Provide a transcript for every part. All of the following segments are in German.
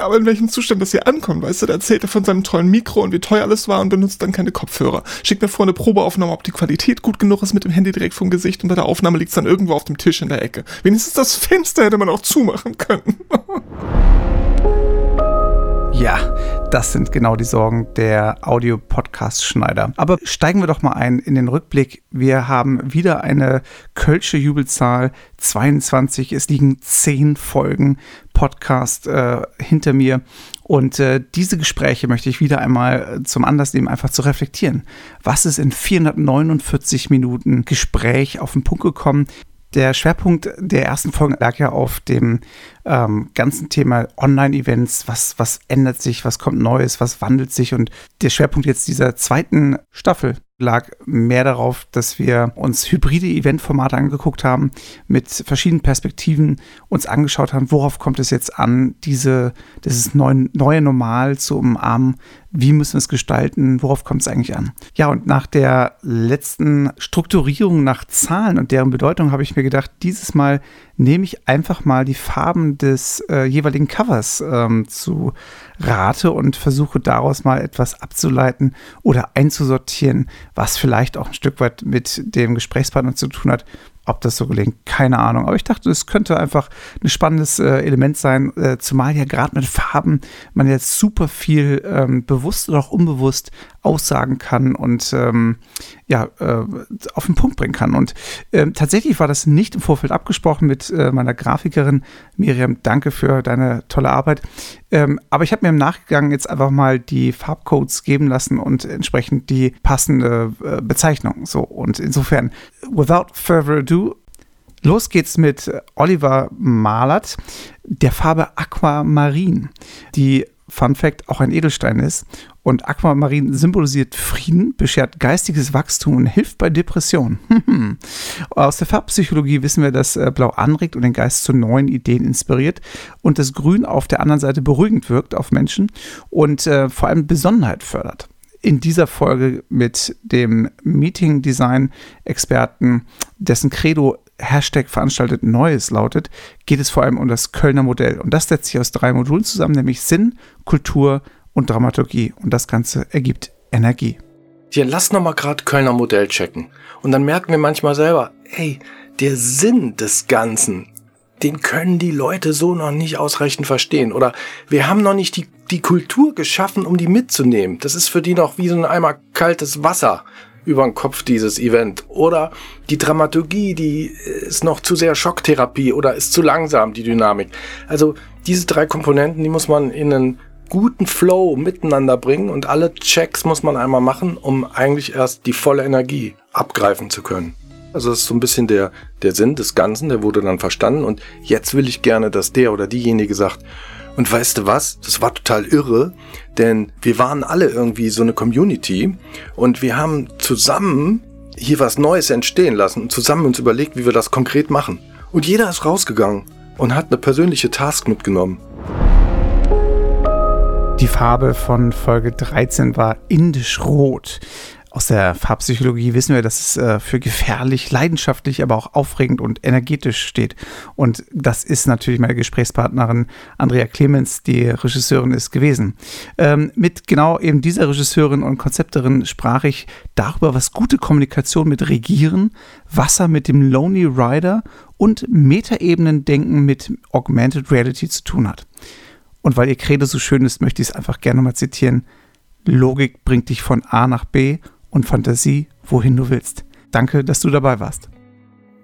aber in welchem Zustand das hier ankommt, weißt du, da erzählt er von seinem tollen Mikro und wie teuer alles war und benutzt dann keine Kopfhörer. Schickt mir vor eine Probeaufnahme, ob die Qualität gut genug ist mit dem Handy direkt vom Gesicht und bei der Aufnahme liegt es dann irgendwo auf dem Tisch in der Ecke. Wenigstens das Fenster hätte man auch zumachen können. Ja, das sind genau die Sorgen der Audio-Podcast-Schneider. Aber steigen wir doch mal ein in den Rückblick. Wir haben wieder eine Kölsche Jubelzahl 22. Es liegen zehn Folgen Podcast äh, hinter mir. Und äh, diese Gespräche möchte ich wieder einmal zum Anlass nehmen, einfach zu reflektieren. Was ist in 449 Minuten Gespräch auf den Punkt gekommen? Der Schwerpunkt der ersten Folge lag ja auf dem ähm, ganzen Thema Online-Events. Was, was ändert sich, was kommt Neues, was wandelt sich? Und der Schwerpunkt jetzt dieser zweiten Staffel lag mehr darauf, dass wir uns hybride Eventformate angeguckt haben, mit verschiedenen Perspektiven uns angeschaut haben, worauf kommt es jetzt an, diese, dieses neue, neue Normal zu umarmen, wie müssen wir es gestalten, worauf kommt es eigentlich an. Ja, und nach der letzten Strukturierung nach Zahlen und deren Bedeutung habe ich mir gedacht, dieses Mal nehme ich einfach mal die Farben des äh, jeweiligen Covers ähm, zu Rate und versuche daraus mal etwas abzuleiten oder einzusortieren, was vielleicht auch ein Stück weit mit dem Gesprächspartner zu tun hat, ob das so gelingt, keine Ahnung. Aber ich dachte, es könnte einfach ein spannendes äh, Element sein, äh, zumal ja gerade mit Farben man jetzt super viel ähm, bewusst oder auch unbewusst aussagen kann und ähm, ja, äh, auf den Punkt bringen kann. Und ähm, tatsächlich war das nicht im Vorfeld abgesprochen mit äh, meiner Grafikerin. Miriam, danke für deine tolle Arbeit. Ähm, aber ich habe mir im Nachgang jetzt einfach mal die Farbcodes geben lassen und entsprechend die passende äh, Bezeichnung. So, und insofern, without further ado, Los geht's mit Oliver Malert, der Farbe Aquamarin, die Fun Fact auch ein Edelstein ist. Und Aquamarin symbolisiert Frieden, beschert geistiges Wachstum und hilft bei Depressionen. Aus der Farbpsychologie wissen wir, dass äh, Blau anregt und den Geist zu neuen Ideen inspiriert und das Grün auf der anderen Seite beruhigend wirkt auf Menschen und äh, vor allem Besonnenheit fördert in dieser Folge mit dem Meeting Design Experten, dessen Credo Hashtag veranstaltet Neues lautet, geht es vor allem um das Kölner Modell. Und das setzt sich aus drei Modulen zusammen, nämlich Sinn, Kultur und Dramaturgie. Und das Ganze ergibt Energie. Hier, lass noch mal gerade Kölner Modell checken. Und dann merken wir manchmal selber, ey, der Sinn des Ganzen, den können die Leute so noch nicht ausreichend verstehen. Oder wir haben noch nicht die, die Kultur geschaffen, um die mitzunehmen. Das ist für die noch wie so ein Eimer kaltes Wasser über den Kopf dieses Event. Oder die Dramaturgie, die ist noch zu sehr Schocktherapie oder ist zu langsam, die Dynamik. Also diese drei Komponenten, die muss man in einen guten Flow miteinander bringen und alle Checks muss man einmal machen, um eigentlich erst die volle Energie abgreifen zu können. Also das ist so ein bisschen der, der Sinn des Ganzen, der wurde dann verstanden und jetzt will ich gerne, dass der oder diejenige sagt, und weißt du was? Das war total irre, denn wir waren alle irgendwie so eine Community und wir haben zusammen hier was Neues entstehen lassen und zusammen uns überlegt, wie wir das konkret machen. Und jeder ist rausgegangen und hat eine persönliche Task mitgenommen. Die Farbe von Folge 13 war indisch rot. Aus der Farbpsychologie wissen wir, dass es äh, für gefährlich, leidenschaftlich, aber auch aufregend und energetisch steht. Und das ist natürlich meine Gesprächspartnerin Andrea Clemens, die Regisseurin ist gewesen. Ähm, mit genau eben dieser Regisseurin und Konzepterin sprach ich darüber, was gute Kommunikation mit Regieren, Wasser mit dem Lonely Rider und Metaebenen-Denken mit Augmented Reality zu tun hat. Und weil ihr Credo so schön ist, möchte ich es einfach gerne mal zitieren. Logik bringt dich von A nach B und Fantasie, wohin du willst. Danke, dass du dabei warst.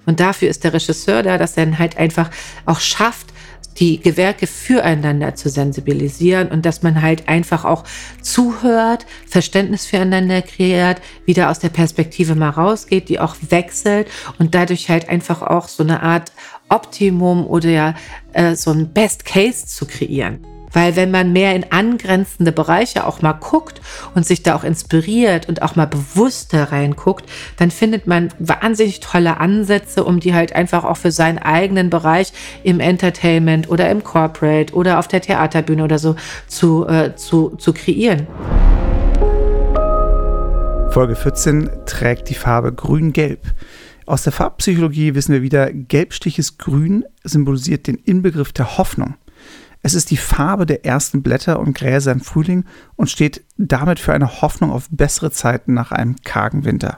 Und dafür ist der Regisseur da, dass er halt einfach auch schafft, die Gewerke füreinander zu sensibilisieren und dass man halt einfach auch zuhört, Verständnis füreinander kreiert, wieder aus der Perspektive mal rausgeht, die auch wechselt und dadurch halt einfach auch so eine Art Optimum oder ja, äh, so ein Best Case zu kreieren. Weil wenn man mehr in angrenzende Bereiche auch mal guckt und sich da auch inspiriert und auch mal bewusster reinguckt, dann findet man wahnsinnig tolle Ansätze, um die halt einfach auch für seinen eigenen Bereich im Entertainment oder im Corporate oder auf der Theaterbühne oder so zu, äh, zu, zu kreieren. Folge 14 trägt die Farbe grün-gelb. Aus der Farbpsychologie wissen wir wieder, gelbstiches Grün symbolisiert den Inbegriff der Hoffnung. Es ist die Farbe der ersten Blätter und Gräser im Frühling und steht damit für eine Hoffnung auf bessere Zeiten nach einem kargen Winter.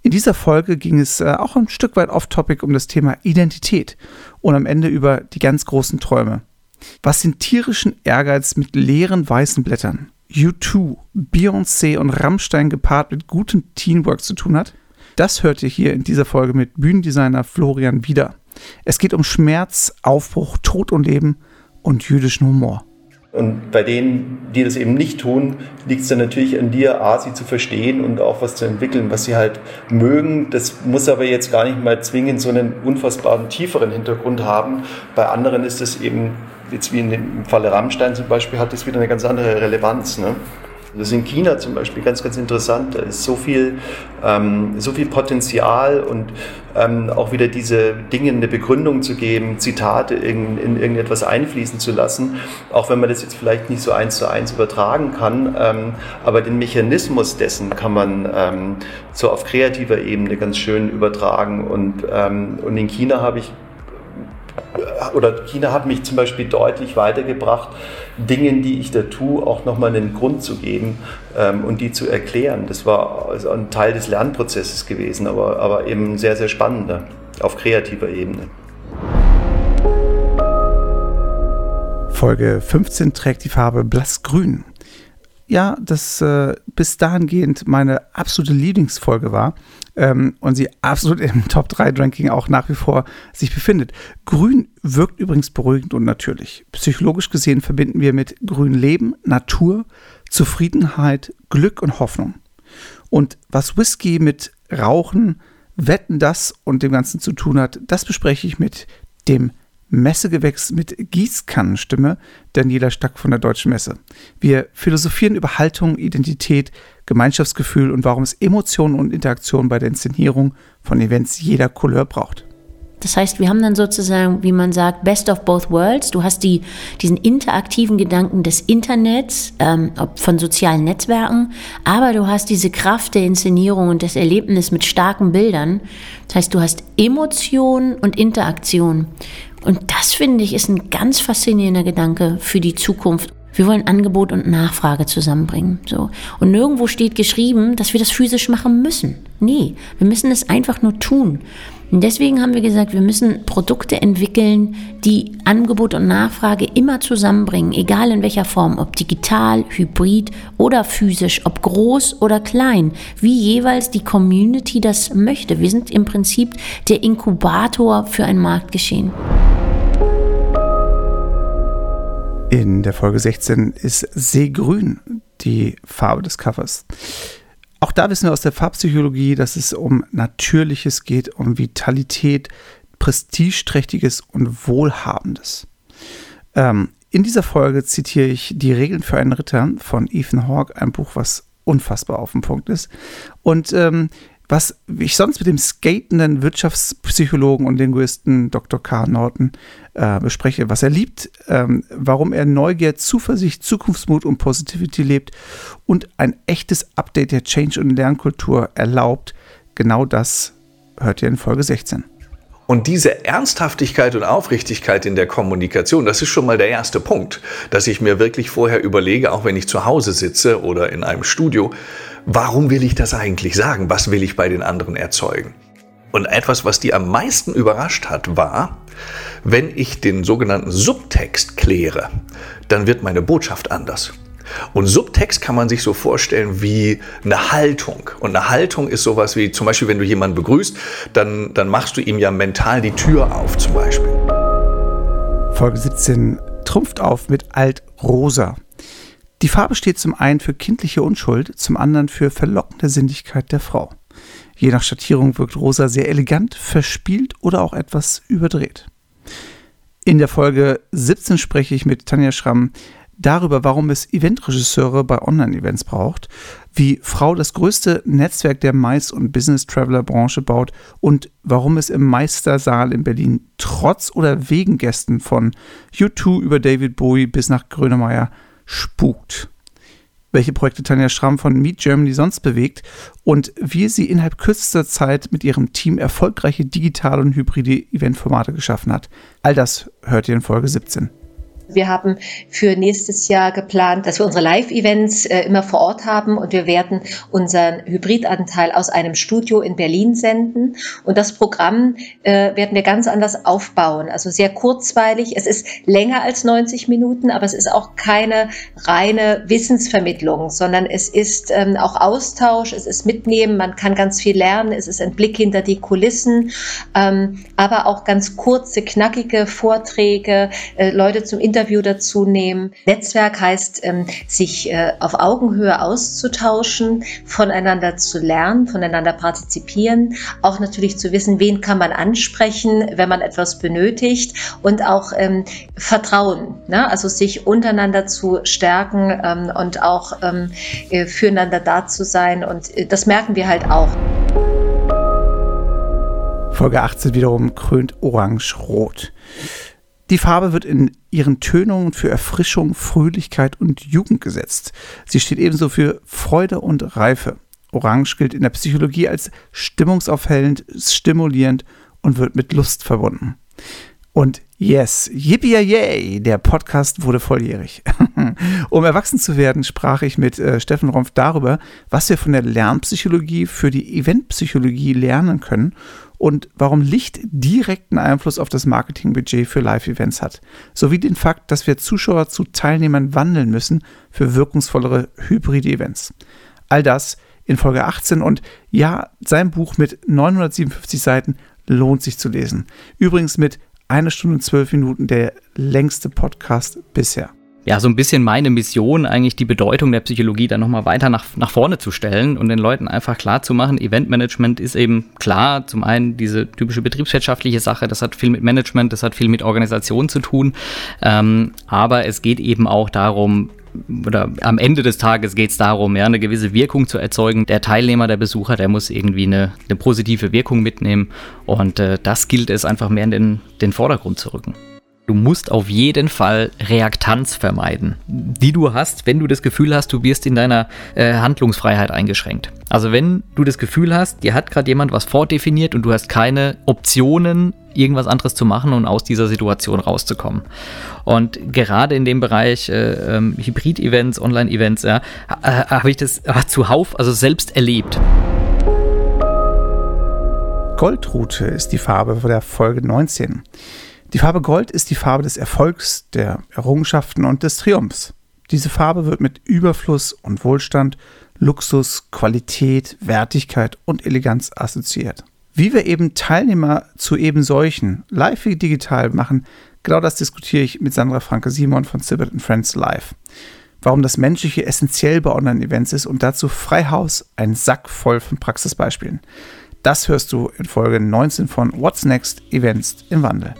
In dieser Folge ging es äh, auch ein Stück weit off-topic um das Thema Identität und am Ende über die ganz großen Träume. Was den tierischen Ehrgeiz mit leeren weißen Blättern, U2, Beyoncé und Rammstein gepaart mit gutem Teamwork zu tun hat, das hört ihr hier in dieser Folge mit Bühnendesigner Florian wieder. Es geht um Schmerz, Aufbruch, Tod und Leben und jüdischen Humor. Und bei denen, die das eben nicht tun, liegt es dann natürlich an dir, A, sie zu verstehen und auch was zu entwickeln, was sie halt mögen. Das muss aber jetzt gar nicht mal zwingend so einen unfassbaren tieferen Hintergrund haben. Bei anderen ist es eben, jetzt wie in dem Falle Rammstein zum Beispiel, hat das wieder eine ganz andere Relevanz. Ne? Das ist in China zum Beispiel ganz, ganz interessant. Da ist so viel, ähm, so viel Potenzial und ähm, auch wieder diese Dinge eine Begründung zu geben, Zitate in, in irgendetwas einfließen zu lassen, auch wenn man das jetzt vielleicht nicht so eins zu eins übertragen kann. Ähm, aber den Mechanismus dessen kann man ähm, so auf kreativer Ebene ganz schön übertragen. Und, ähm, und in China habe ich oder China hat mich zum Beispiel deutlich weitergebracht, Dingen, die ich da tue, auch nochmal einen Grund zu geben ähm, und die zu erklären. Das war also ein Teil des Lernprozesses gewesen, aber, aber eben sehr, sehr spannender auf kreativer Ebene. Folge 15 trägt die Farbe Blassgrün. Ja, das äh, bis dahingehend meine absolute Lieblingsfolge war ähm, und sie absolut im Top 3 Ranking auch nach wie vor sich befindet. Grün wirkt übrigens beruhigend und natürlich. Psychologisch gesehen verbinden wir mit Grün Leben, Natur, Zufriedenheit, Glück und Hoffnung. Und was Whisky mit Rauchen, Wetten das und dem Ganzen zu tun hat, das bespreche ich mit dem Messegewächs mit Gießkannenstimme, Daniela Stack von der Deutschen Messe. Wir philosophieren über Haltung, Identität, Gemeinschaftsgefühl und warum es Emotionen und Interaktionen bei der Inszenierung von Events jeder Couleur braucht. Das heißt, wir haben dann sozusagen, wie man sagt, Best of Both Worlds. Du hast die, diesen interaktiven Gedanken des Internets, ähm, von sozialen Netzwerken, aber du hast diese Kraft der Inszenierung und des Erlebnisses mit starken Bildern. Das heißt, du hast Emotion und Interaktion. Und das finde ich ist ein ganz faszinierender Gedanke für die Zukunft. Wir wollen Angebot und Nachfrage zusammenbringen. So. Und nirgendwo steht geschrieben, dass wir das physisch machen müssen. Nee, wir müssen es einfach nur tun. Und deswegen haben wir gesagt, wir müssen Produkte entwickeln, die Angebot und Nachfrage immer zusammenbringen, egal in welcher Form, ob digital, hybrid oder physisch, ob groß oder klein, wie jeweils die Community das möchte. Wir sind im Prinzip der Inkubator für ein Marktgeschehen. In der Folge 16 ist Seegrün die Farbe des Covers. Auch da wissen wir aus der Farbpsychologie, dass es um Natürliches geht, um Vitalität, Prestigeträchtiges und Wohlhabendes. Ähm, in dieser Folge zitiere ich Die Regeln für einen Ritter von Ethan Hawke, ein Buch, was unfassbar auf den Punkt ist. Und ähm, was ich sonst mit dem skatenden Wirtschaftspsychologen und Linguisten Dr. K. Norton äh, bespreche, was er liebt, ähm, warum er Neugier, Zuversicht, Zukunftsmut und Positivity lebt und ein echtes Update der Change- und Lernkultur erlaubt, genau das hört ihr in Folge 16. Und diese Ernsthaftigkeit und Aufrichtigkeit in der Kommunikation, das ist schon mal der erste Punkt, dass ich mir wirklich vorher überlege, auch wenn ich zu Hause sitze oder in einem Studio, warum will ich das eigentlich sagen? Was will ich bei den anderen erzeugen? Und etwas, was die am meisten überrascht hat, war, wenn ich den sogenannten Subtext kläre, dann wird meine Botschaft anders. Und Subtext kann man sich so vorstellen wie eine Haltung. Und eine Haltung ist sowas wie, zum Beispiel, wenn du jemanden begrüßt, dann, dann machst du ihm ja mental die Tür auf, zum Beispiel. Folge 17 trumpft auf mit Alt-Rosa. Die Farbe steht zum einen für kindliche Unschuld, zum anderen für verlockende Sinnlichkeit der Frau. Je nach Schattierung wirkt Rosa sehr elegant, verspielt oder auch etwas überdreht. In der Folge 17 spreche ich mit Tanja Schramm darüber, warum es Eventregisseure bei Online-Events braucht, wie Frau das größte Netzwerk der Mais- und Business-Traveler-Branche baut und warum es im Meistersaal in Berlin trotz oder wegen Gästen von U2 über David Bowie bis nach Grönemeyer spukt. Welche Projekte Tanja Schramm von Meet Germany sonst bewegt und wie sie innerhalb kürzester Zeit mit ihrem Team erfolgreiche digitale und hybride Eventformate geschaffen hat. All das hört ihr in Folge 17. Wir haben für nächstes Jahr geplant, dass wir unsere Live-Events äh, immer vor Ort haben und wir werden unseren Hybridanteil aus einem Studio in Berlin senden. Und das Programm äh, werden wir ganz anders aufbauen. Also sehr kurzweilig. Es ist länger als 90 Minuten, aber es ist auch keine reine Wissensvermittlung, sondern es ist ähm, auch Austausch, es ist Mitnehmen, man kann ganz viel lernen, es ist ein Blick hinter die Kulissen, ähm, aber auch ganz kurze, knackige Vorträge, äh, Leute zum Interview Interview dazu nehmen. Netzwerk heißt, ähm, sich äh, auf Augenhöhe auszutauschen, voneinander zu lernen, voneinander partizipieren, auch natürlich zu wissen, wen kann man ansprechen, wenn man etwas benötigt und auch ähm, Vertrauen, ne? also sich untereinander zu stärken ähm, und auch äh, füreinander da zu sein und äh, das merken wir halt auch. Folge 18 wiederum krönt orange-rot. Die Farbe wird in ihren Tönungen für Erfrischung, Fröhlichkeit und Jugend gesetzt. Sie steht ebenso für Freude und Reife. Orange gilt in der Psychologie als stimmungsaufhellend, stimulierend und wird mit Lust verbunden. Und yes, yippie yay, der Podcast wurde volljährig. um erwachsen zu werden, sprach ich mit äh, Steffen Rumpf darüber, was wir von der Lernpsychologie für die Eventpsychologie lernen können und warum Licht direkten Einfluss auf das Marketingbudget für Live-Events hat, sowie den Fakt, dass wir Zuschauer zu Teilnehmern wandeln müssen für wirkungsvollere Hybrid-Events. All das in Folge 18 und ja, sein Buch mit 957 Seiten lohnt sich zu lesen. Übrigens mit einer Stunde und zwölf Minuten der längste Podcast bisher ja, so ein bisschen meine Mission, eigentlich die Bedeutung der Psychologie dann nochmal weiter nach, nach vorne zu stellen und den Leuten einfach klar zu machen, Eventmanagement ist eben klar, zum einen diese typische betriebswirtschaftliche Sache, das hat viel mit Management, das hat viel mit Organisation zu tun, ähm, aber es geht eben auch darum, oder am Ende des Tages geht es darum, ja, eine gewisse Wirkung zu erzeugen. Der Teilnehmer, der Besucher, der muss irgendwie eine, eine positive Wirkung mitnehmen. Und äh, das gilt es einfach mehr in den, den Vordergrund zu rücken. Du musst auf jeden Fall Reaktanz vermeiden, die du hast, wenn du das Gefühl hast, du wirst in deiner äh, Handlungsfreiheit eingeschränkt. Also wenn du das Gefühl hast, dir hat gerade jemand was vordefiniert und du hast keine Optionen, irgendwas anderes zu machen und aus dieser Situation rauszukommen. Und gerade in dem Bereich äh, ähm, Hybrid-Events, Online-Events, ja, äh, habe ich das zuhauf, also selbst erlebt. Goldrute ist die Farbe der Folge 19. Die Farbe Gold ist die Farbe des Erfolgs, der Errungenschaften und des Triumphs. Diese Farbe wird mit Überfluss und Wohlstand, Luxus, Qualität, Wertigkeit und Eleganz assoziiert. Wie wir eben Teilnehmer zu eben solchen, live wie digital machen, genau das diskutiere ich mit Sandra Franke Simon von Sibbert Friends live. Warum das Menschliche essentiell bei Online-Events ist und dazu Freihaus, ein Sack voll von Praxisbeispielen. Das hörst du in Folge 19 von What's Next Events im Wandel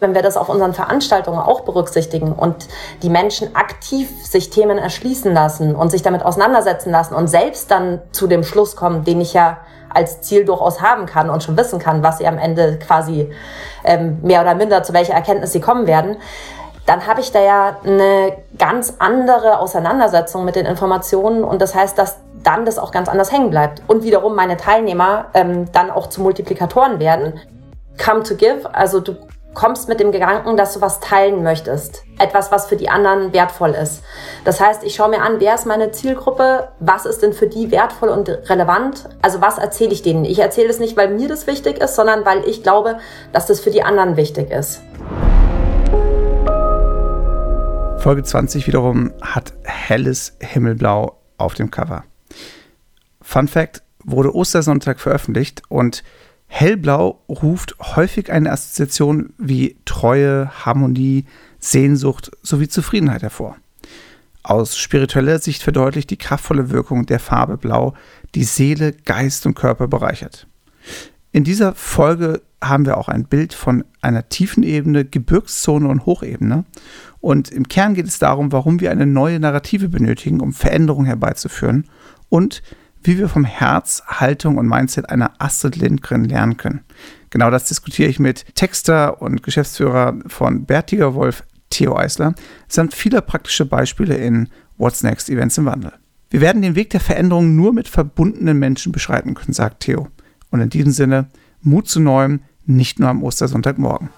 wenn wir das auf unseren Veranstaltungen auch berücksichtigen und die Menschen aktiv sich Themen erschließen lassen und sich damit auseinandersetzen lassen und selbst dann zu dem Schluss kommen, den ich ja als Ziel durchaus haben kann und schon wissen kann, was sie am Ende quasi ähm, mehr oder minder zu welcher Erkenntnis sie kommen werden, dann habe ich da ja eine ganz andere Auseinandersetzung mit den Informationen und das heißt, dass dann das auch ganz anders hängen bleibt und wiederum meine Teilnehmer ähm, dann auch zu Multiplikatoren werden. Come to give, also du kommst mit dem Gedanken, dass du was teilen möchtest. Etwas, was für die anderen wertvoll ist. Das heißt, ich schaue mir an, wer ist meine Zielgruppe, was ist denn für die wertvoll und relevant, also was erzähle ich denen. Ich erzähle es nicht, weil mir das wichtig ist, sondern weil ich glaube, dass das für die anderen wichtig ist. Folge 20 wiederum hat helles Himmelblau auf dem Cover. Fun Fact, wurde Ostersonntag veröffentlicht und Hellblau ruft häufig eine Assoziation wie Treue, Harmonie, Sehnsucht sowie Zufriedenheit hervor. Aus spiritueller Sicht verdeutlicht die kraftvolle Wirkung der Farbe Blau, die Seele, Geist und Körper bereichert. In dieser Folge haben wir auch ein Bild von einer tiefen Ebene, Gebirgszone und Hochebene. Und im Kern geht es darum, warum wir eine neue Narrative benötigen, um Veränderungen herbeizuführen und wie wir vom Herz, Haltung und Mindset einer Astrid Lindgren lernen können. Genau das diskutiere ich mit Texter und Geschäftsführer von Bertiger Wolf, Theo Eisler, samt vieler praktischer Beispiele in What's Next Events im Wandel. Wir werden den Weg der Veränderung nur mit verbundenen Menschen beschreiten können, sagt Theo. Und in diesem Sinne, Mut zu Neuem, nicht nur am Ostersonntagmorgen.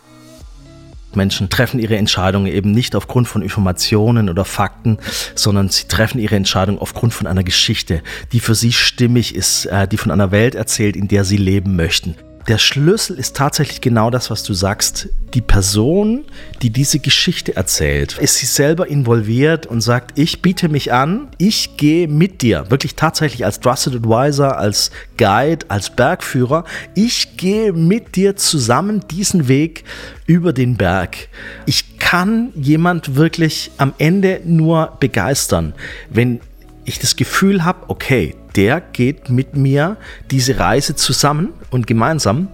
Menschen treffen ihre Entscheidungen eben nicht aufgrund von Informationen oder Fakten, sondern sie treffen ihre Entscheidung aufgrund von einer Geschichte, die für sie stimmig ist, äh, die von einer Welt erzählt, in der sie leben möchten der Schlüssel ist tatsächlich genau das, was du sagst. Die Person, die diese Geschichte erzählt, ist sie selber involviert und sagt, ich biete mich an, ich gehe mit dir, wirklich tatsächlich als Trusted Advisor, als Guide, als Bergführer, ich gehe mit dir zusammen diesen Weg über den Berg. Ich kann jemand wirklich am Ende nur begeistern, wenn ich das Gefühl habe, okay, der geht mit mir diese Reise zusammen und gemeinsam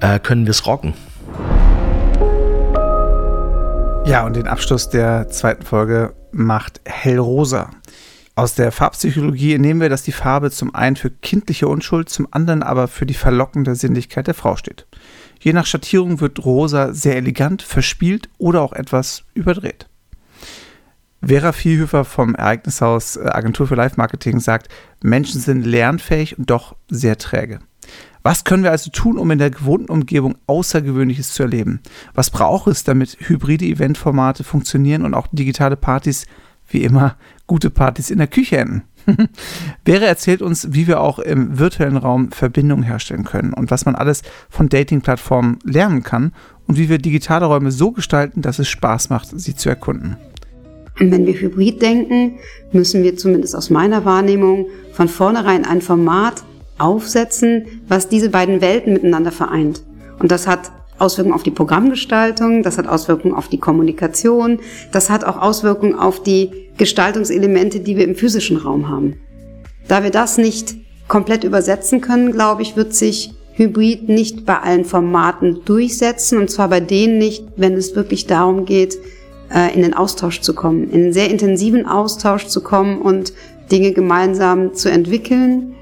äh, können wir es rocken. Ja, und den Abschluss der zweiten Folge macht Hellrosa. Aus der Farbpsychologie entnehmen wir, dass die Farbe zum einen für kindliche Unschuld, zum anderen aber für die verlockende Sinnlichkeit der Frau steht. Je nach Schattierung wird rosa sehr elegant, verspielt oder auch etwas überdreht. Vera Viehhöfer vom Ereignishaus äh, Agentur für Live-Marketing sagt, Menschen sind lernfähig und doch sehr träge. Was können wir also tun, um in der gewohnten Umgebung Außergewöhnliches zu erleben? Was braucht es, damit hybride Eventformate funktionieren und auch digitale Partys, wie immer, gute Partys in der Küche enden? Vera erzählt uns, wie wir auch im virtuellen Raum Verbindungen herstellen können und was man alles von Dating-Plattformen lernen kann und wie wir digitale Räume so gestalten, dass es Spaß macht, sie zu erkunden. Und wenn wir hybrid denken, müssen wir zumindest aus meiner Wahrnehmung von vornherein ein Format aufsetzen, was diese beiden Welten miteinander vereint. Und das hat Auswirkungen auf die Programmgestaltung, das hat Auswirkungen auf die Kommunikation, das hat auch Auswirkungen auf die Gestaltungselemente, die wir im physischen Raum haben. Da wir das nicht komplett übersetzen können, glaube ich, wird sich Hybrid nicht bei allen Formaten durchsetzen und zwar bei denen nicht, wenn es wirklich darum geht, äh, in den Austausch zu kommen, in einen sehr intensiven Austausch zu kommen und Dinge gemeinsam zu entwickeln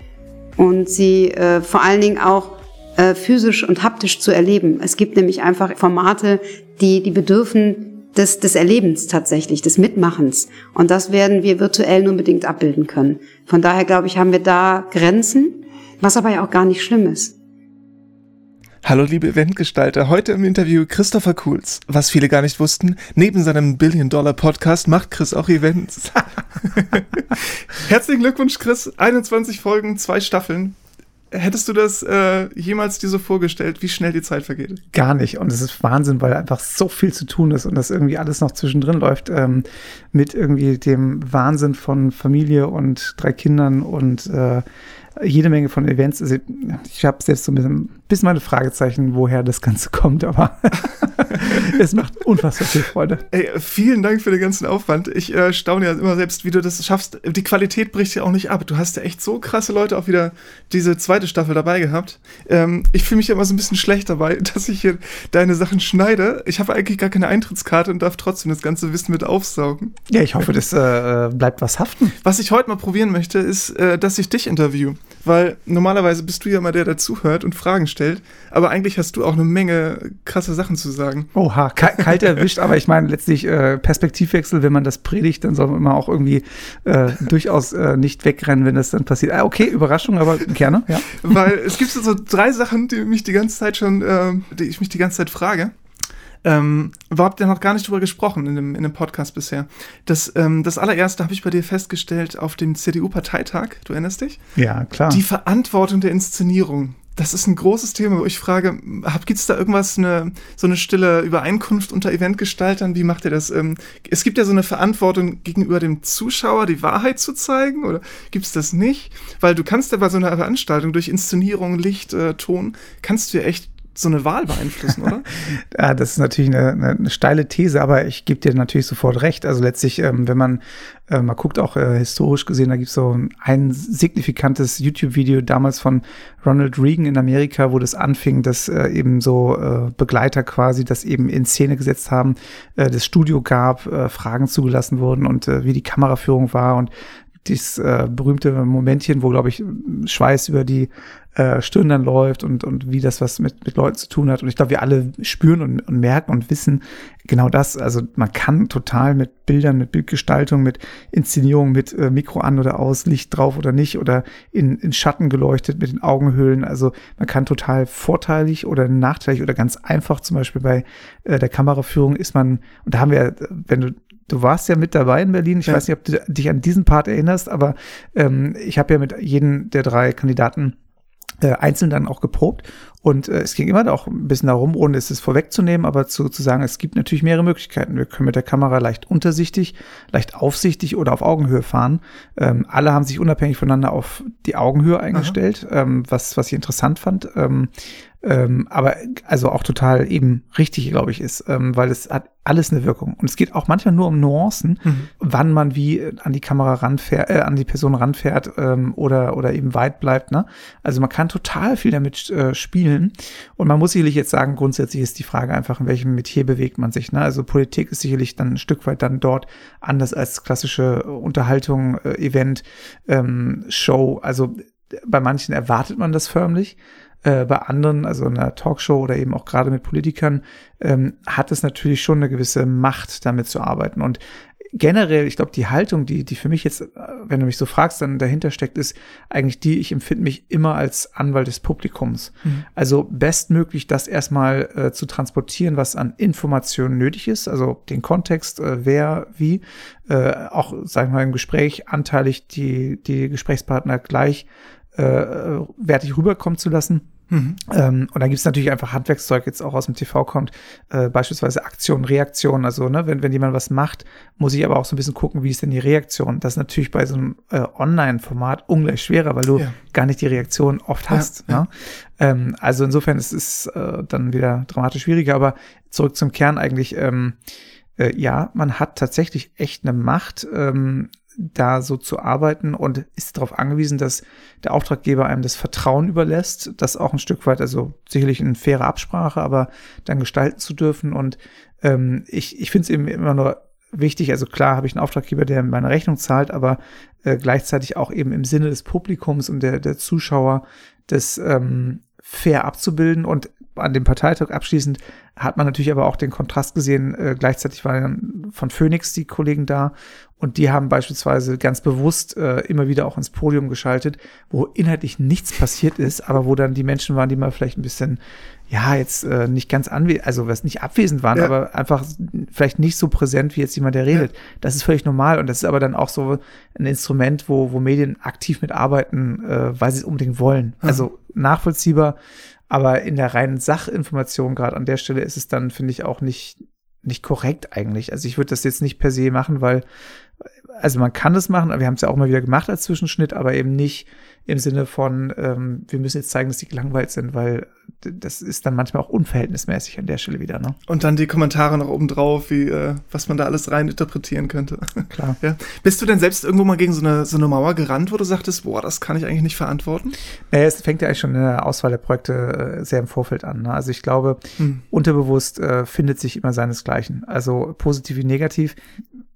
und sie äh, vor allen Dingen auch äh, physisch und haptisch zu erleben. Es gibt nämlich einfach Formate, die, die bedürfen des, des Erlebens tatsächlich, des Mitmachens. Und das werden wir virtuell nur bedingt abbilden können. Von daher glaube ich, haben wir da Grenzen, was aber ja auch gar nicht schlimm ist. Hallo liebe Eventgestalter, heute im Interview Christopher Kuhls. Was viele gar nicht wussten, neben seinem Billion-Dollar-Podcast macht Chris auch Events. Herzlichen Glückwunsch Chris, 21 Folgen, zwei Staffeln. Hättest du das äh, jemals dir so vorgestellt, wie schnell die Zeit vergeht? Gar nicht. Und es ist Wahnsinn, weil einfach so viel zu tun ist und das irgendwie alles noch zwischendrin läuft ähm, mit irgendwie dem Wahnsinn von Familie und drei Kindern und äh, jede Menge von Events. Also ich habe selbst so ein bisschen, bisschen meine Fragezeichen, woher das Ganze kommt, aber es macht unfassbar viel Freude. Ey, vielen Dank für den ganzen Aufwand. Ich äh, staune ja immer selbst, wie du das schaffst. Die Qualität bricht ja auch nicht ab. Du hast ja echt so krasse Leute auch wieder diese zweite Staffel dabei gehabt. Ähm, ich fühle mich ja immer so ein bisschen schlecht dabei, dass ich hier deine Sachen schneide. Ich habe eigentlich gar keine Eintrittskarte und darf trotzdem das ganze Wissen mit aufsaugen. Ja, ich hoffe, das äh, bleibt was haften. Was ich heute mal probieren möchte, ist, äh, dass ich dich interview weil normalerweise bist du ja mal der, der zuhört und Fragen stellt, aber eigentlich hast du auch eine Menge krasse Sachen zu sagen. Oha, kalt erwischt, aber ich meine letztlich äh, Perspektivwechsel, wenn man das predigt, dann soll man auch irgendwie äh, durchaus äh, nicht wegrennen, wenn das dann passiert. Ah, okay, Überraschung, aber gerne, ja. Weil es gibt so drei Sachen, die mich die ganze Zeit schon, äh, die ich mich die ganze Zeit frage. Ähm, überhaupt ja noch gar nicht drüber gesprochen in dem, in dem Podcast bisher. Das, ähm, das allererste habe ich bei dir festgestellt auf dem CDU-Parteitag, du erinnerst dich? Ja, klar. Die Verantwortung der Inszenierung. Das ist ein großes Thema, wo ich frage, gibt es da irgendwas, eine, so eine stille Übereinkunft unter Eventgestaltern? Wie macht ihr das? Ähm, es gibt ja so eine Verantwortung gegenüber dem Zuschauer, die Wahrheit zu zeigen, oder gibt es das nicht? Weil du kannst ja bei so einer Veranstaltung durch Inszenierung, Licht, äh, Ton, kannst du ja echt so eine Wahl beeinflussen, oder? ja, das ist natürlich eine, eine, steile These, aber ich gebe dir natürlich sofort recht. Also letztlich, ähm, wenn man äh, mal guckt, auch äh, historisch gesehen, da gibt es so ein signifikantes YouTube-Video damals von Ronald Reagan in Amerika, wo das anfing, dass äh, eben so äh, Begleiter quasi das eben in Szene gesetzt haben, äh, das Studio gab, äh, Fragen zugelassen wurden und wie die Kameraführung war und dieses äh, berühmte Momentchen, wo, glaube ich, Schweiß über die äh, Stirn dann läuft und, und wie das was mit, mit Leuten zu tun hat. Und ich glaube, wir alle spüren und, und merken und wissen genau das. Also man kann total mit Bildern, mit Bildgestaltung, mit Inszenierung, mit äh, Mikro an oder aus, Licht drauf oder nicht oder in, in Schatten geleuchtet mit den Augenhöhlen. Also man kann total vorteilig oder nachteilig oder ganz einfach zum Beispiel bei äh, der Kameraführung ist man, und da haben wir, wenn du du warst ja mit dabei in Berlin. Ich ja. weiß nicht, ob du dich an diesen Part erinnerst, aber ähm, ich habe ja mit jedem der drei Kandidaten äh, einzeln dann auch geprobt. Und äh, es ging immer auch ein bisschen darum, ohne es vorwegzunehmen, aber zu, zu sagen, es gibt natürlich mehrere Möglichkeiten. Wir können mit der Kamera leicht untersichtig, leicht aufsichtig oder auf Augenhöhe fahren. Ähm, alle haben sich unabhängig voneinander auf die Augenhöhe eingestellt, ähm, was, was ich interessant fand. Ähm, ähm, aber also auch total eben richtig, glaube ich, ist, ähm, weil es hat alles eine Wirkung. Und es geht auch manchmal nur um Nuancen, mhm. wann man wie an die Kamera ranfährt, äh, an die Person ranfährt ähm, oder, oder eben weit bleibt. Ne? Also man kann total viel damit äh, spielen. Und man muss sicherlich jetzt sagen, grundsätzlich ist die Frage einfach, in welchem Metier bewegt man sich. Ne? Also Politik ist sicherlich dann ein Stück weit dann dort anders als klassische Unterhaltung, äh, Event, ähm, Show. Also bei manchen erwartet man das förmlich. Äh, bei anderen, also in einer Talkshow oder eben auch gerade mit Politikern, ähm, hat es natürlich schon eine gewisse Macht, damit zu arbeiten. Und generell, ich glaube, die Haltung, die, die für mich jetzt, äh, wenn du mich so fragst, dann dahinter steckt, ist eigentlich die, ich empfinde mich immer als Anwalt des Publikums. Mhm. Also bestmöglich das erstmal äh, zu transportieren, was an Informationen nötig ist, also den Kontext, äh, wer, wie, äh, auch, sagen wir mal, im Gespräch anteilig die, die Gesprächspartner gleich äh, wertig rüberkommen zu lassen Mhm. Ähm, und dann gibt es natürlich einfach Handwerkszeug, jetzt auch aus dem TV kommt, äh, beispielsweise Aktion, Reaktion. Also, ne, wenn, wenn jemand was macht, muss ich aber auch so ein bisschen gucken, wie ist denn die Reaktion. Das ist natürlich bei so einem äh, Online-Format ungleich schwerer, weil du ja. gar nicht die Reaktion oft hast. Ja, ne? ja. Ähm, also insofern ist es äh, dann wieder dramatisch schwieriger, aber zurück zum Kern eigentlich, ähm, äh, ja, man hat tatsächlich echt eine Macht. Ähm, da so zu arbeiten und ist darauf angewiesen, dass der Auftraggeber einem das Vertrauen überlässt, das auch ein Stück weit, also sicherlich eine faire Absprache, aber dann gestalten zu dürfen. Und ähm, ich, ich finde es eben immer nur wichtig, also klar habe ich einen Auftraggeber, der meine Rechnung zahlt, aber äh, gleichzeitig auch eben im Sinne des Publikums und der, der Zuschauer das ähm, fair abzubilden und an dem Parteitag abschließend hat man natürlich aber auch den Kontrast gesehen. Äh, gleichzeitig waren von Phoenix die Kollegen da und die haben beispielsweise ganz bewusst äh, immer wieder auch ins Podium geschaltet, wo inhaltlich nichts passiert ist, aber wo dann die Menschen waren, die mal vielleicht ein bisschen, ja, jetzt äh, nicht ganz anwesend, also was nicht abwesend waren, ja. aber einfach vielleicht nicht so präsent wie jetzt jemand, der redet. Ja. Das ist völlig normal und das ist aber dann auch so ein Instrument, wo, wo Medien aktiv mitarbeiten, äh, weil sie es unbedingt wollen. Mhm. Also nachvollziehbar aber in der reinen Sachinformation, gerade an der Stelle, ist es dann, finde ich, auch nicht, nicht korrekt eigentlich. Also ich würde das jetzt nicht per se machen, weil, also man kann das machen, aber wir haben es ja auch mal wieder gemacht als Zwischenschnitt, aber eben nicht im Sinne von, ähm, wir müssen jetzt zeigen, dass die gelangweilt sind, weil das ist dann manchmal auch unverhältnismäßig an der Stelle wieder. Ne? Und dann die Kommentare noch oben drauf, wie äh, was man da alles rein interpretieren könnte. Klar. ja. Bist du denn selbst irgendwo mal gegen so eine, so eine Mauer gerannt, wo du sagtest, boah, das kann ich eigentlich nicht verantworten? Naja, es fängt ja eigentlich schon in der Auswahl der Projekte äh, sehr im Vorfeld an. Ne? Also ich glaube, hm. unterbewusst äh, findet sich immer seinesgleichen. Also positiv wie negativ.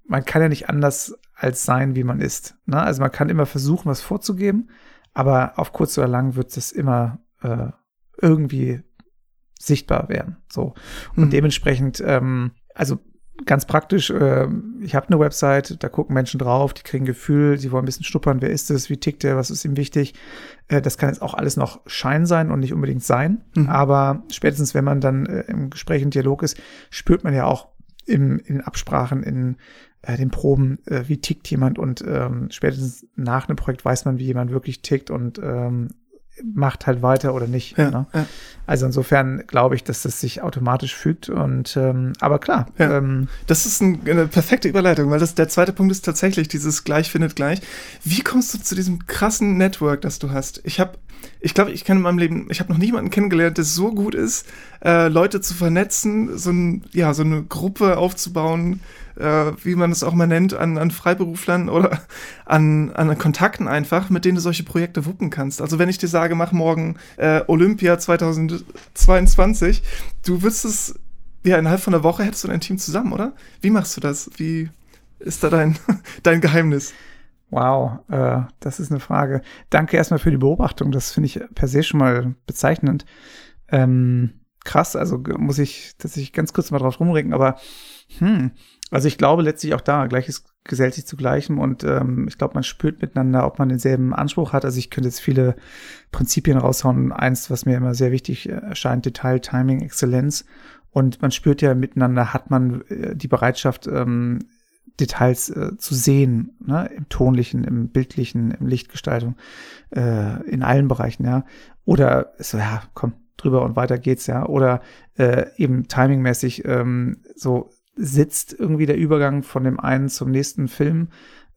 Man kann ja nicht anders als sein, wie man ist. Ne? Also man kann immer versuchen, was vorzugeben aber auf kurz oder lang wird es immer äh, irgendwie sichtbar werden. So. Und mhm. dementsprechend, ähm, also ganz praktisch, äh, ich habe eine Website, da gucken Menschen drauf, die kriegen Gefühl, sie wollen ein bisschen schnuppern, wer ist es, wie tickt der, was ist ihm wichtig. Äh, das kann jetzt auch alles noch Schein sein und nicht unbedingt sein. Mhm. Aber spätestens, wenn man dann äh, im Gespräch und Dialog ist, spürt man ja auch im, in Absprachen, in äh, den Proben, äh, wie tickt jemand und ähm, spätestens nach einem Projekt weiß man, wie jemand wirklich tickt und ähm, macht halt weiter oder nicht. Ja, ne? ja. Also insofern glaube ich, dass das sich automatisch fügt und ähm, aber klar. Ja. Ähm, das ist ein, eine perfekte Überleitung, weil das der zweite Punkt ist tatsächlich dieses gleich findet gleich. Wie kommst du zu diesem krassen Network, das du hast? Ich habe ich glaube, ich kenne in meinem Leben, ich habe noch niemanden kennengelernt, der so gut ist, äh, Leute zu vernetzen, so, ein, ja, so eine Gruppe aufzubauen, äh, wie man es auch mal nennt, an, an Freiberuflern oder an, an Kontakten einfach, mit denen du solche Projekte wuppen kannst. Also wenn ich dir sage, mach morgen äh, Olympia 2022, du wirst es, ja, innerhalb von einer Woche hättest du dein Team zusammen, oder? Wie machst du das? Wie ist da dein, dein Geheimnis? Wow, äh, das ist eine Frage. Danke erstmal für die Beobachtung. Das finde ich per se schon mal bezeichnend. Ähm, krass, also muss ich tatsächlich ganz kurz mal drauf rumregen, aber hm, also ich glaube letztlich auch da, Gleiches gesellt sich zu Gleichem und ähm, ich glaube, man spürt miteinander, ob man denselben Anspruch hat. Also ich könnte jetzt viele Prinzipien raushauen. Eins, was mir immer sehr wichtig erscheint, Detail, Timing, Exzellenz. Und man spürt ja miteinander, hat man äh, die Bereitschaft, ähm, Details äh, zu sehen, ne? im tonlichen, im bildlichen, im Lichtgestaltung, äh, in allen Bereichen, ja. Oder so, ja, komm, drüber und weiter geht's, ja. Oder äh, eben timingmäßig ähm, so sitzt irgendwie der Übergang von dem einen zum nächsten Film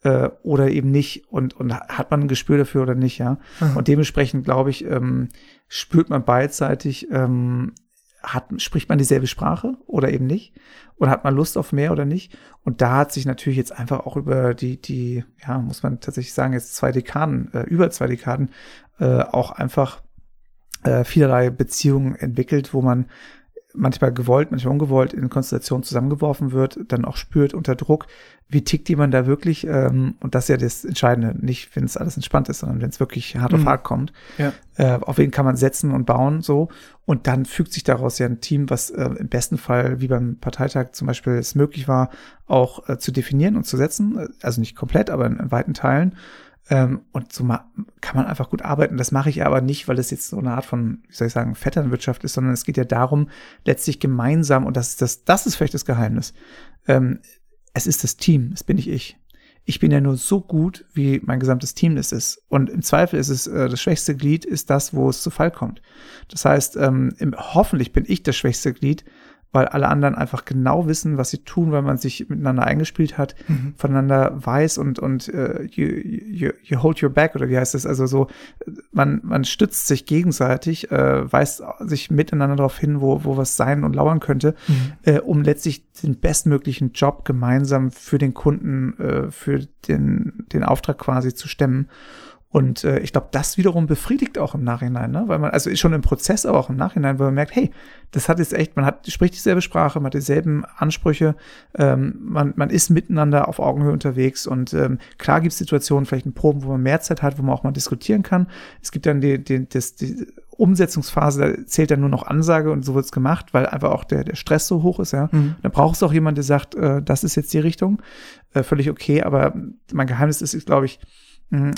äh, oder eben nicht und, und hat man ein Gespür dafür oder nicht, ja. Mhm. Und dementsprechend, glaube ich, ähm, spürt man beidseitig, ähm, hat, spricht man dieselbe Sprache oder eben nicht? Oder hat man Lust auf mehr oder nicht? Und da hat sich natürlich jetzt einfach auch über die, die, ja, muss man tatsächlich sagen, jetzt zwei Dekaden, äh, über zwei Dekaden, äh, auch einfach äh, vielerlei Beziehungen entwickelt, wo man manchmal gewollt, manchmal ungewollt in Konstellationen zusammengeworfen wird, dann auch spürt unter Druck, wie tickt jemand da wirklich, ähm, und das ist ja das Entscheidende, nicht wenn es alles entspannt ist, sondern wenn es wirklich hart mhm. auf hart kommt, ja. äh, auf wen kann man setzen und bauen, so, und dann fügt sich daraus ja ein Team, was äh, im besten Fall, wie beim Parteitag zum Beispiel, es möglich war, auch äh, zu definieren und zu setzen, also nicht komplett, aber in, in weiten Teilen, ähm, und so kann man einfach gut arbeiten. Das mache ich aber nicht, weil es jetzt so eine Art von, wie soll ich sagen, Vetternwirtschaft ist, sondern es geht ja darum, letztlich gemeinsam, und das ist das, das ist vielleicht das Geheimnis. Ähm, es ist das Team, es bin nicht ich. Ich bin ja nur so gut, wie mein gesamtes Team es ist. Und im Zweifel ist es, äh, das schwächste Glied ist das, wo es zu Fall kommt. Das heißt, ähm, im, hoffentlich bin ich das schwächste Glied, weil alle anderen einfach genau wissen, was sie tun, weil man sich miteinander eingespielt hat, mhm. voneinander weiß und und uh, you, you, you hold your back oder wie heißt das? Also so, man man stützt sich gegenseitig, äh, weist sich miteinander darauf hin, wo wo was sein und lauern könnte, mhm. äh, um letztlich den bestmöglichen Job gemeinsam für den Kunden, äh, für den den Auftrag quasi zu stemmen. Und äh, ich glaube, das wiederum befriedigt auch im Nachhinein, ne? weil man, also ist schon im Prozess, aber auch im Nachhinein, weil man merkt, hey, das hat jetzt echt, man hat, spricht dieselbe Sprache, man hat dieselben Ansprüche, ähm, man, man ist miteinander auf Augenhöhe unterwegs und ähm, klar gibt es Situationen, vielleicht in Proben, wo man mehr Zeit hat, wo man auch mal diskutieren kann. Es gibt dann die, die, das, die Umsetzungsphase, da zählt dann nur noch Ansage und so wird's gemacht, weil einfach auch der, der Stress so hoch ist, ja. Mhm. Dann braucht es auch jemand, der sagt, äh, das ist jetzt die Richtung, äh, völlig okay, aber mein Geheimnis ist, glaube ich, mh,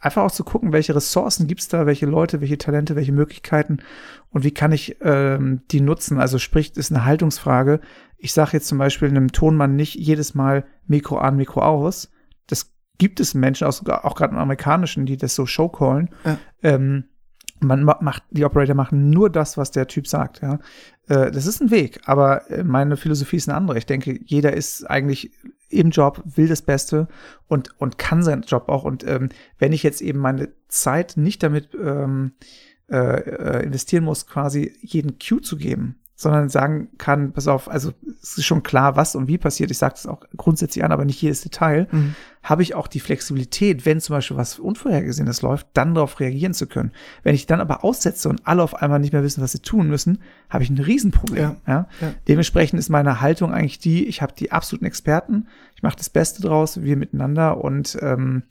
einfach auch zu gucken, welche Ressourcen gibt's da, welche Leute, welche Talente, welche Möglichkeiten und wie kann ich ähm, die nutzen. Also sprich, ist eine Haltungsfrage. Ich sage jetzt zum Beispiel einem Tonmann nicht jedes Mal Mikro an, Mikro aus. Das gibt es Menschen, auch, auch gerade im Amerikanischen, die das so showcallen. Ja. Ähm, man macht, die Operator machen nur das, was der Typ sagt, ja. Äh, das ist ein Weg, aber äh, meine Philosophie ist eine andere. Ich denke, jeder ist eigentlich im Job, will das Beste und, und kann seinen Job auch. Und ähm, wenn ich jetzt eben meine Zeit nicht damit ähm, äh, äh investieren muss, quasi jeden Cue zu geben, sondern sagen kann, pass auf, also es ist schon klar, was und wie passiert, ich sage das auch grundsätzlich an, aber nicht jedes Detail, mhm. Habe ich auch die Flexibilität, wenn zum Beispiel was Unvorhergesehenes läuft, dann darauf reagieren zu können. Wenn ich dann aber aussetze und alle auf einmal nicht mehr wissen, was sie tun müssen, habe ich ein Riesenproblem. Ja. ja? Dementsprechend ist meine Haltung eigentlich die, ich habe die absoluten Experten, ich mache das Beste draus, wir miteinander und ähm,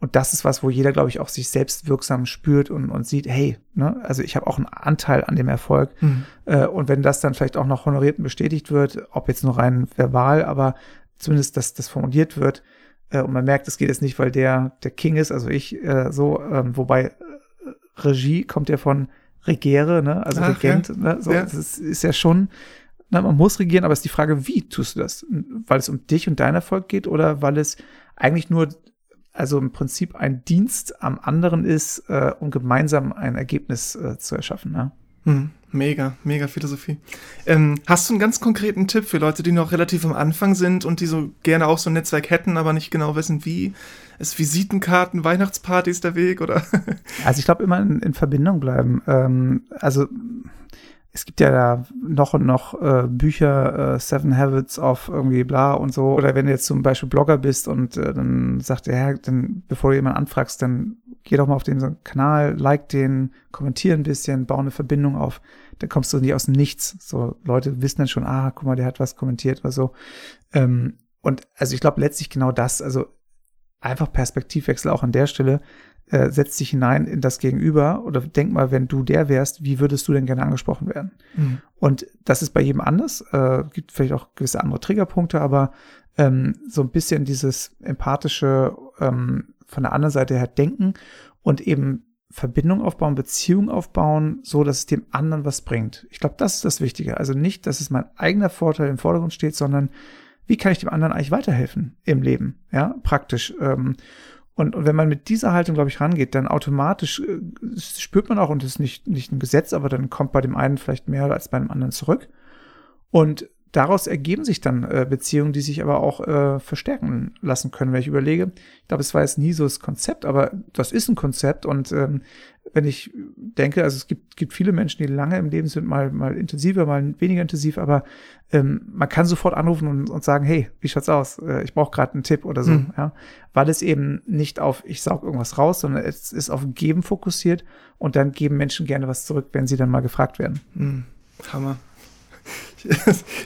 und das ist was, wo jeder, glaube ich, auch sich selbst wirksam spürt und, und sieht, hey, ne, also ich habe auch einen Anteil an dem Erfolg. Mhm. Äh, und wenn das dann vielleicht auch noch honoriert und bestätigt wird, ob jetzt nur rein verbal, aber zumindest, dass das formuliert wird, äh, und man merkt, es geht jetzt nicht, weil der der King ist, also ich äh, so, ähm, wobei äh, Regie kommt ja von Regere, ne, also Ach, Regent, ja. ne, so, ja. das ist, ist ja schon, na, man muss regieren, aber es ist die Frage, wie tust du das? Weil es um dich und deinen Erfolg geht oder weil es eigentlich nur also im Prinzip ein Dienst am anderen ist, äh, um gemeinsam ein Ergebnis äh, zu erschaffen. Ne? Hm, mega, mega Philosophie. Ähm, hast du einen ganz konkreten Tipp für Leute, die noch relativ am Anfang sind und die so gerne auch so ein Netzwerk hätten, aber nicht genau wissen, wie? Ist Visitenkarten, Weihnachtspartys der Weg oder? also ich glaube immer in, in, Verbindung bleiben. Ähm, also es gibt ja da noch und noch äh, Bücher, äh, Seven Habits of irgendwie bla und so. Oder wenn du jetzt zum Beispiel Blogger bist und äh, dann sagt er, ja, dann, bevor du jemanden anfragst, dann geh doch mal auf den Kanal, like den, kommentier ein bisschen, bau eine Verbindung auf. Dann kommst du nicht aus dem Nichts. So, Leute wissen dann schon, ah, guck mal, der hat was kommentiert oder so. Ähm, und also ich glaube letztlich genau das, also einfach Perspektivwechsel auch an der Stelle. Äh, setz dich hinein in das Gegenüber oder denk mal, wenn du der wärst, wie würdest du denn gerne angesprochen werden? Mhm. Und das ist bei jedem anders. Äh, gibt vielleicht auch gewisse andere Triggerpunkte, aber ähm, so ein bisschen dieses empathische ähm, von der anderen Seite her denken und eben Verbindung aufbauen, Beziehung aufbauen, so dass es dem anderen was bringt. Ich glaube, das ist das Wichtige. Also nicht, dass es mein eigener Vorteil im Vordergrund steht, sondern wie kann ich dem anderen eigentlich weiterhelfen im Leben? Ja, praktisch. Ähm, und, und wenn man mit dieser Haltung, glaube ich, rangeht, dann automatisch äh, spürt man auch, und das ist nicht, nicht ein Gesetz, aber dann kommt bei dem einen vielleicht mehr als bei dem anderen zurück. Und daraus ergeben sich dann äh, Beziehungen, die sich aber auch äh, verstärken lassen können, wenn ich überlege. Ich glaube, es war jetzt nie so das Konzept, aber das ist ein Konzept und ähm, wenn ich denke, also es gibt, gibt viele Menschen, die lange im Leben sind, mal, mal intensiver, mal weniger intensiv, aber ähm, man kann sofort anrufen und, und sagen, hey, wie schaut's aus? Äh, ich brauche gerade einen Tipp oder so, mhm. ja. Weil es eben nicht auf, ich saug irgendwas raus, sondern es ist auf Geben fokussiert und dann geben Menschen gerne was zurück, wenn sie dann mal gefragt werden. Mhm. Hammer.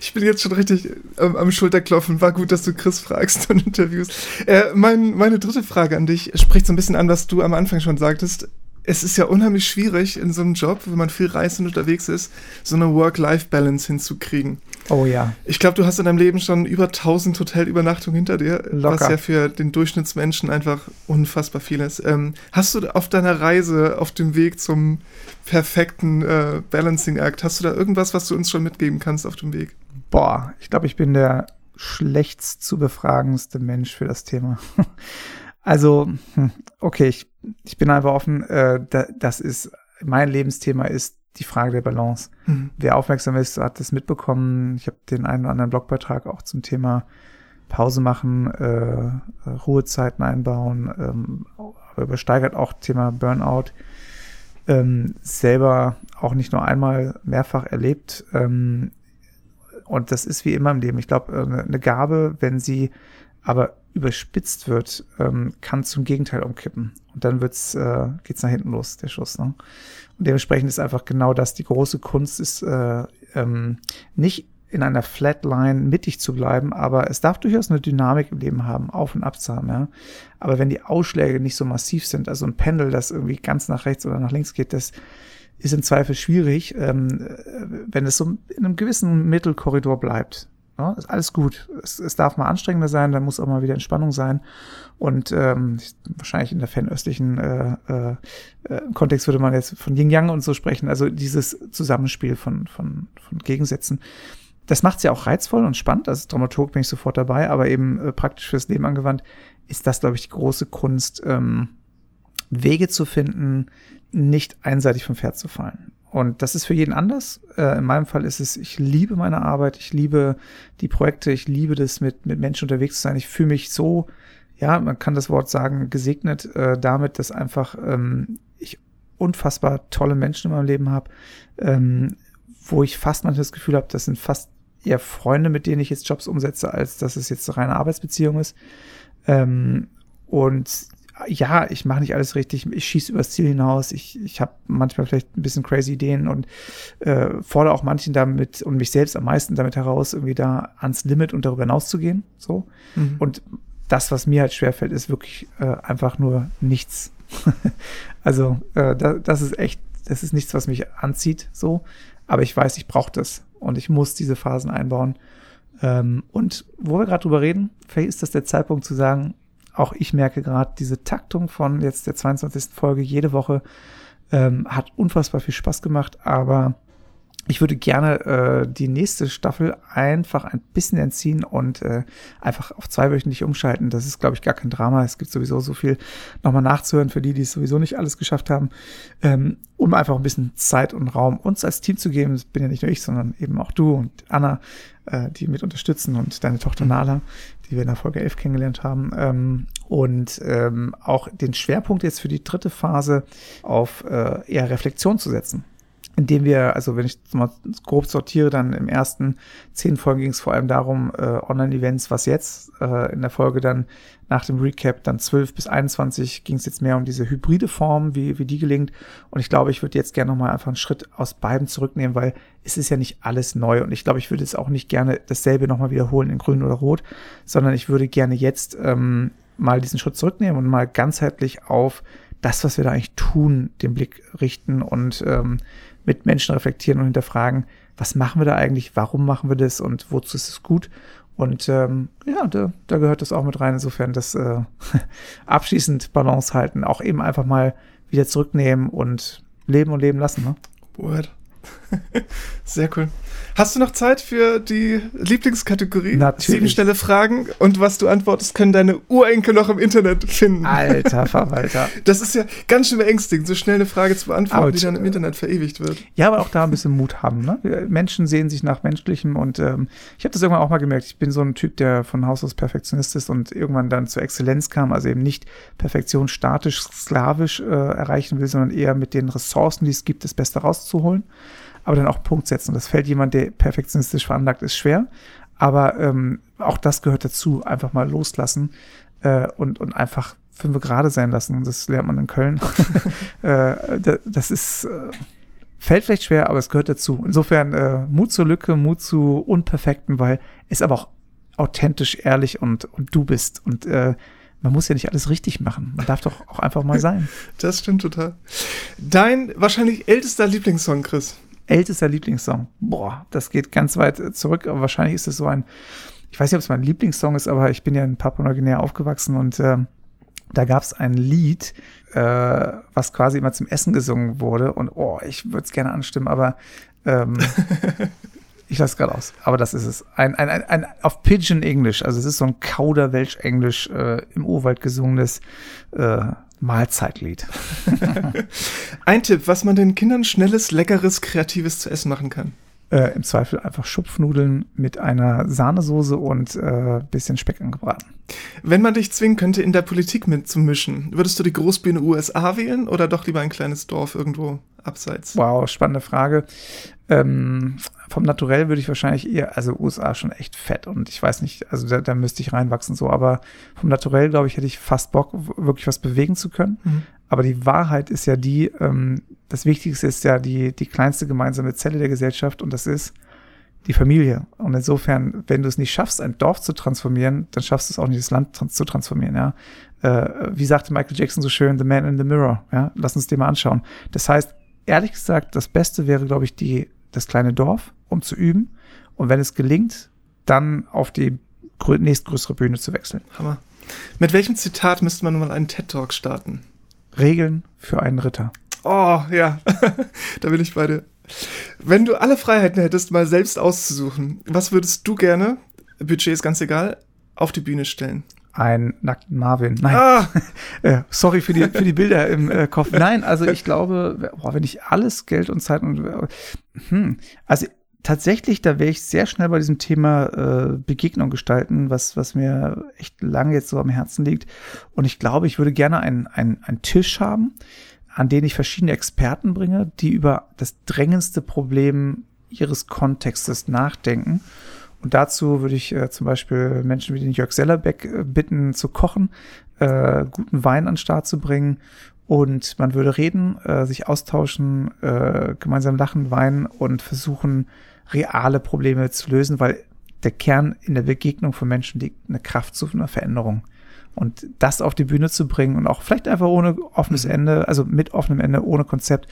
Ich bin jetzt schon richtig ähm, am Schulterklopfen. War gut, dass du Chris fragst und interviewst. Äh, mein, meine dritte Frage an dich spricht so ein bisschen an, was du am Anfang schon sagtest es ist ja unheimlich schwierig in so einem Job, wenn man viel reist und unterwegs ist, so eine Work-Life-Balance hinzukriegen. Oh ja. Ich glaube, du hast in deinem Leben schon über 1000 Hotelübernachtungen hinter dir, Locker. was ja für den Durchschnittsmenschen einfach unfassbar viel ist. Ähm, hast du auf deiner Reise, auf dem Weg zum perfekten äh, Balancing-Act, hast du da irgendwas, was du uns schon mitgeben kannst auf dem Weg? Boah, ich glaube, ich bin der schlechtst zu befragendste Mensch für das Thema. Also, hm, okay, ich, ich bin einfach offen. Äh, da, das ist, mein Lebensthema ist die Frage der Balance. Mhm. Wer aufmerksam ist, hat das mitbekommen. Ich habe den einen oder anderen Blogbeitrag auch zum Thema Pause machen, äh, Ruhezeiten einbauen, ähm, aber übersteigert auch Thema Burnout. Ähm, selber auch nicht nur einmal mehrfach erlebt. Ähm, und das ist wie immer im Leben. Ich glaube, äh, eine Gabe, wenn sie aber überspitzt wird, ähm, kann zum Gegenteil umkippen. Und dann wird's, äh, geht's nach hinten los, der Schuss. Ne? Und dementsprechend ist einfach genau das, die große Kunst ist, äh, ähm, nicht in einer Flatline mittig zu bleiben, aber es darf durchaus eine Dynamik im Leben haben, auf und ab zu haben, ja. Aber wenn die Ausschläge nicht so massiv sind, also ein Pendel, das irgendwie ganz nach rechts oder nach links geht, das ist im Zweifel schwierig, ähm, wenn es so in einem gewissen Mittelkorridor bleibt. Ja, ist alles gut. Es, es, darf mal anstrengender sein, dann muss auch mal wieder Entspannung sein. Und ähm, wahrscheinlich in der fernöstlichen äh, äh, äh, Kontext würde man jetzt von Yin Yang und so sprechen. Also dieses Zusammenspiel von, von, von Gegensätzen. Das macht es ja auch reizvoll und spannend. Als Dramaturg bin ich sofort dabei, aber eben äh, praktisch fürs Leben angewandt, ist das, glaube ich, die große Kunst, ähm, Wege zu finden, nicht einseitig vom Pferd zu fallen. Und das ist für jeden anders. Äh, in meinem Fall ist es, ich liebe meine Arbeit, ich liebe die Projekte, ich liebe das, mit, mit Menschen unterwegs zu sein. Ich fühle mich so, ja, man kann das Wort sagen, gesegnet äh, damit, dass einfach ähm, ich unfassbar tolle Menschen in meinem Leben habe, ähm, wo ich fast manchmal das Gefühl habe, das sind fast eher Freunde, mit denen ich jetzt Jobs umsetze, als dass es jetzt eine reine Arbeitsbeziehung ist. Ähm, und ja, ich mache nicht alles richtig, ich schieße übers Ziel hinaus, ich, ich habe manchmal vielleicht ein bisschen crazy Ideen und äh, fordere auch manchen damit und mich selbst am meisten damit heraus, irgendwie da ans Limit und darüber hinaus zu gehen. So. Mhm. Und das, was mir halt schwerfällt, ist wirklich äh, einfach nur nichts. also, äh, da, das ist echt, das ist nichts, was mich anzieht, so. Aber ich weiß, ich brauche das und ich muss diese Phasen einbauen. Ähm, und wo wir gerade drüber reden, vielleicht ist das der Zeitpunkt zu sagen, auch ich merke gerade, diese Taktung von jetzt der 22. Folge jede Woche ähm, hat unfassbar viel Spaß gemacht, aber ich würde gerne äh, die nächste Staffel einfach ein bisschen entziehen und äh, einfach auf zweiwöchentlich umschalten. Das ist, glaube ich, gar kein Drama. Es gibt sowieso so viel nochmal nachzuhören für die, die es sowieso nicht alles geschafft haben, ähm, um einfach ein bisschen Zeit und Raum uns als Team zu geben. Das bin ja nicht nur ich, sondern eben auch du und Anna, äh, die mit unterstützen und deine Tochter Nala, die wir in der Folge 11 kennengelernt haben. Ähm, und ähm, auch den Schwerpunkt jetzt für die dritte Phase auf äh, eher Reflexion zu setzen indem wir, also wenn ich mal grob sortiere, dann im ersten zehn Folgen ging es vor allem darum, äh, Online-Events, was jetzt, äh, in der Folge dann nach dem Recap, dann 12 bis 21 ging es jetzt mehr um diese hybride Form, wie, wie die gelingt. Und ich glaube, ich würde jetzt gerne nochmal einfach einen Schritt aus beiden zurücknehmen, weil es ist ja nicht alles neu. Und ich glaube, ich würde jetzt auch nicht gerne dasselbe nochmal wiederholen in grün oder rot, sondern ich würde gerne jetzt ähm, mal diesen Schritt zurücknehmen und mal ganzheitlich auf das, was wir da eigentlich tun, den Blick richten und ähm, mit Menschen reflektieren und hinterfragen, was machen wir da eigentlich, warum machen wir das und wozu ist es gut. Und ähm, ja, da, da gehört das auch mit rein. Insofern das äh, abschließend Balance halten, auch eben einfach mal wieder zurücknehmen und leben und leben lassen. Ne? Word. Sehr cool. Hast du noch Zeit für die Lieblingskategorie? Natürlich. Sieben schnelle Fragen und was du antwortest, können deine Urenkel noch im Internet finden. Alter Verwalter. Das ist ja ganz schön beängstigend, so schnell eine Frage zu beantworten, Aber die dann im Internet verewigt wird. Ja, aber auch da ein bisschen Mut haben. Ne? Menschen sehen sich nach Menschlichem und ähm, ich habe das irgendwann auch mal gemerkt. Ich bin so ein Typ, der von Haus aus Perfektionist ist und irgendwann dann zur Exzellenz kam, also eben nicht Perfektion statisch, sklavisch äh, erreichen will, sondern eher mit den Ressourcen, die es gibt, das Beste rauszuholen aber dann auch Punkt setzen. Das fällt jemand, der perfektionistisch veranlagt ist, schwer. Aber ähm, auch das gehört dazu, einfach mal loslassen äh, und, und einfach fünf gerade sein lassen. Das lernt man in Köln. äh, das ist, äh, fällt vielleicht schwer, aber es gehört dazu. Insofern äh, Mut zur Lücke, Mut zu Unperfekten, weil es aber auch authentisch, ehrlich und, und du bist. Und äh, man muss ja nicht alles richtig machen. Man darf doch auch einfach mal sein. Das stimmt total. Dein wahrscheinlich ältester Lieblingssong, Chris? Ältester Lieblingssong. Boah, das geht ganz weit zurück, aber wahrscheinlich ist es so ein, ich weiß nicht, ob es mein Lieblingssong ist, aber ich bin ja in Papua-Neuguinea aufgewachsen und äh, da gab es ein Lied, äh, was quasi immer zum Essen gesungen wurde. Und oh, ich würde es gerne anstimmen, aber ähm, ich lasse gerade aus. Aber das ist es. Ein, ein, ein, ein auf Pigeon English, also es ist so ein Kauderwelsch-Englisch äh, im Urwald gesungenes äh, Mahlzeitlied. Ein Tipp, was man den Kindern schnelles, leckeres, kreatives zu essen machen kann. Äh, Im Zweifel einfach Schupfnudeln mit einer Sahnesoße und äh, bisschen Speck angebraten. Wenn man dich zwingen könnte, in der Politik mitzumischen, würdest du die Großbühne USA wählen oder doch lieber ein kleines Dorf irgendwo abseits? Wow, spannende Frage. Ähm, vom Naturell würde ich wahrscheinlich eher, also USA schon echt fett und ich weiß nicht, also da, da müsste ich reinwachsen so, aber vom Naturell, glaube ich, hätte ich fast Bock, wirklich was bewegen zu können. Mhm. Aber die Wahrheit ist ja die, ähm, das Wichtigste ist ja die, die kleinste gemeinsame Zelle der Gesellschaft und das ist die Familie. Und insofern, wenn du es nicht schaffst, ein Dorf zu transformieren, dann schaffst du es auch nicht, das Land trans zu transformieren, ja. Äh, wie sagte Michael Jackson so schön, The Man in the Mirror, ja. Lass uns den mal anschauen. Das heißt, ehrlich gesagt, das Beste wäre, glaube ich, die, das kleine Dorf, um zu üben. Und wenn es gelingt, dann auf die nächstgrößere Bühne zu wechseln. Hammer. Mit welchem Zitat müsste man mal einen TED-Talk starten? Regeln für einen Ritter. Oh, ja. da bin ich bei dir. Wenn du alle Freiheiten hättest, mal selbst auszusuchen, was würdest du gerne, Budget ist ganz egal, auf die Bühne stellen? Ein nackten Marvin. Nein. Ah. äh, sorry für die, für die Bilder im äh, Kopf. Nein, also ich glaube, boah, wenn ich alles Geld und Zeit und hm, also tatsächlich, da wäre ich sehr schnell bei diesem Thema äh, Begegnung gestalten, was, was mir echt lange jetzt so am Herzen liegt. Und ich glaube, ich würde gerne einen, einen, einen Tisch haben, an den ich verschiedene Experten bringe, die über das drängendste Problem ihres Kontextes nachdenken. Und dazu würde ich äh, zum Beispiel Menschen wie den Jörg Sellerbeck äh, bitten zu kochen, äh, guten Wein an den Start zu bringen und man würde reden, äh, sich austauschen, äh, gemeinsam lachen, weinen und versuchen, reale Probleme zu lösen, weil der Kern in der Begegnung von Menschen liegt eine Kraft zu einer Veränderung. Und das auf die Bühne zu bringen und auch vielleicht einfach ohne offenes mhm. Ende, also mit offenem Ende, ohne Konzept,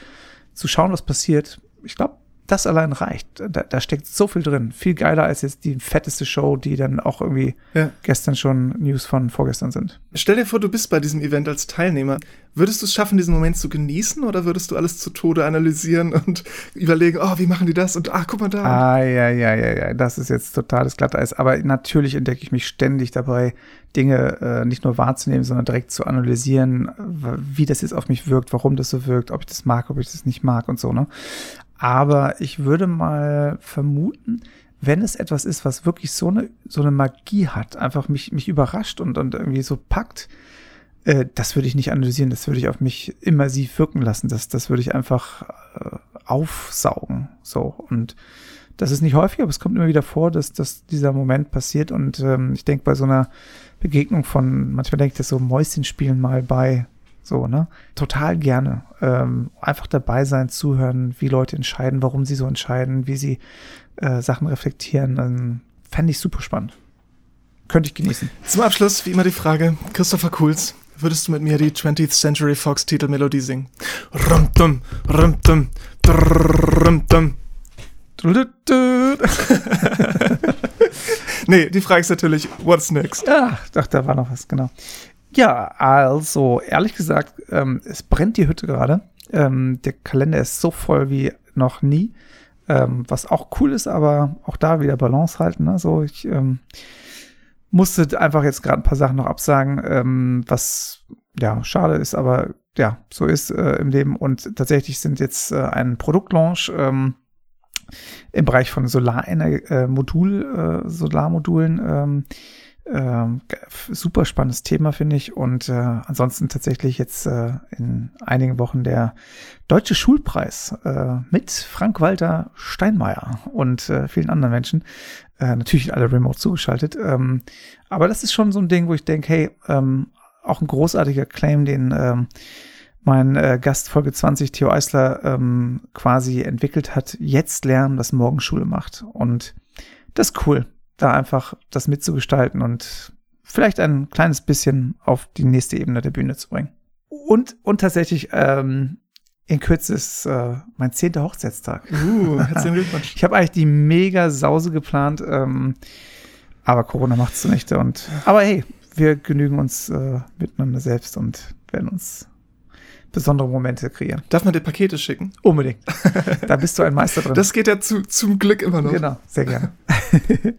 zu schauen, was passiert. Ich glaube, das allein reicht. Da, da, steckt so viel drin. Viel geiler als jetzt die fetteste Show, die dann auch irgendwie ja. gestern schon News von vorgestern sind. Stell dir vor, du bist bei diesem Event als Teilnehmer. Würdest du es schaffen, diesen Moment zu genießen oder würdest du alles zu Tode analysieren und überlegen, oh, wie machen die das und ach, guck mal da. Ah, ja, ja, ja, ja, das ist jetzt totales Glatteis. Aber natürlich entdecke ich mich ständig dabei, Dinge äh, nicht nur wahrzunehmen, sondern direkt zu analysieren, wie das jetzt auf mich wirkt, warum das so wirkt, ob ich das mag, ob ich das nicht mag und so, ne? Aber ich würde mal vermuten, wenn es etwas ist, was wirklich so eine, so eine Magie hat, einfach mich, mich überrascht und, und irgendwie so packt, äh, das würde ich nicht analysieren, das würde ich auf mich immersiv wirken lassen. Das, das würde ich einfach äh, aufsaugen. So. Und das ist nicht häufig, aber es kommt immer wieder vor, dass, dass dieser Moment passiert. Und ähm, ich denke bei so einer Begegnung von, manchmal denke ich das so Mäuschenspielen mal bei so, ne? Total gerne. Ähm, einfach dabei sein, zuhören, wie Leute entscheiden, warum sie so entscheiden, wie sie äh, Sachen reflektieren. Ähm, Fände ich super spannend. könnte ich genießen. Zum Abschluss, wie immer, die Frage: Christopher Cools, würdest du mit mir die 20th Century Fox Titelmelodie singen? Rum-dum, rum-dum, rum-dum. nee, die Frage ist natürlich, what's next? Ich dachte, da war noch was, genau. Ja, also, ehrlich gesagt, ähm, es brennt die Hütte gerade. Ähm, der Kalender ist so voll wie noch nie. Ähm, was auch cool ist, aber auch da wieder Balance halten. Ne? So, ich ähm, musste einfach jetzt gerade ein paar Sachen noch absagen, ähm, was ja schade ist, aber ja, so ist äh, im Leben. Und tatsächlich sind jetzt äh, ein Produktlaunch ähm, im Bereich von Solarenergie-Modul, äh, Solarmodulen. Ähm, super spannendes Thema, finde ich. Und äh, ansonsten tatsächlich jetzt äh, in einigen Wochen der Deutsche Schulpreis äh, mit Frank-Walter Steinmeier und äh, vielen anderen Menschen. Äh, natürlich alle remote zugeschaltet. Ähm, aber das ist schon so ein Ding, wo ich denke, hey, ähm, auch ein großartiger Claim, den ähm, mein äh, Gast Folge 20, Theo Eisler, ähm, quasi entwickelt hat. Jetzt lernen, was morgen Schule macht. Und das ist cool da einfach das mitzugestalten und vielleicht ein kleines bisschen auf die nächste Ebene der Bühne zu bringen. Und, und tatsächlich, ähm, in Kürze ist äh, mein zehnter Hochzeitstag. Uh, herzlichen Glückwunsch. ich habe eigentlich die mega Sause geplant, ähm, aber Corona macht es zunichte. Und, aber hey, wir genügen uns äh, miteinander selbst und werden uns besondere Momente kreieren. Darf man dir Pakete schicken? Unbedingt. Da bist du ein Meister drin. Das geht ja zu, zum Glück immer noch. Genau, sehr gerne.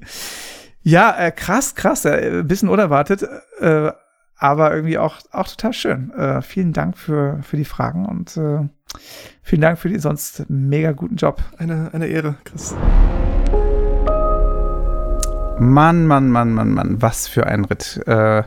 ja, äh, krass, krass. Äh, bisschen unerwartet, äh, aber irgendwie auch, auch total schön. Äh, vielen Dank für, für die Fragen und äh, vielen Dank für den sonst mega guten Job. Eine, eine Ehre, Chris. Mann, Mann, Mann, Mann, Mann, was für ein Ritt. Äh,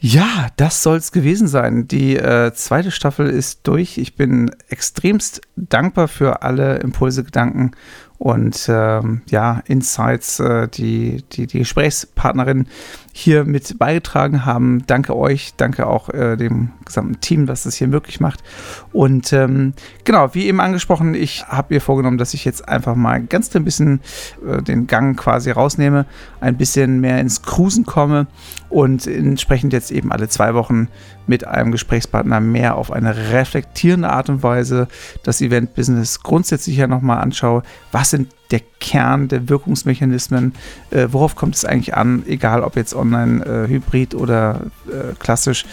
ja, das soll's gewesen sein. Die äh, zweite Staffel ist durch. Ich bin extremst dankbar für alle Impulse, Gedanken und ähm, ja, Insights, äh, die, die die Gesprächspartnerin hier mit beigetragen haben. Danke euch, danke auch äh, dem gesamten Team, das das hier möglich macht. Und ähm, genau, wie eben angesprochen, ich habe mir vorgenommen, dass ich jetzt einfach mal ganz ein bisschen äh, den Gang quasi rausnehme, ein bisschen mehr ins Cruisen komme und entsprechend jetzt eben alle zwei Wochen mit einem Gesprächspartner mehr auf eine reflektierende Art und Weise das Event-Business grundsätzlich ja nochmal anschaue. Was sind der Kern der Wirkungsmechanismen? Äh, worauf kommt es eigentlich an? Egal ob jetzt online, äh, hybrid oder äh, klassisch.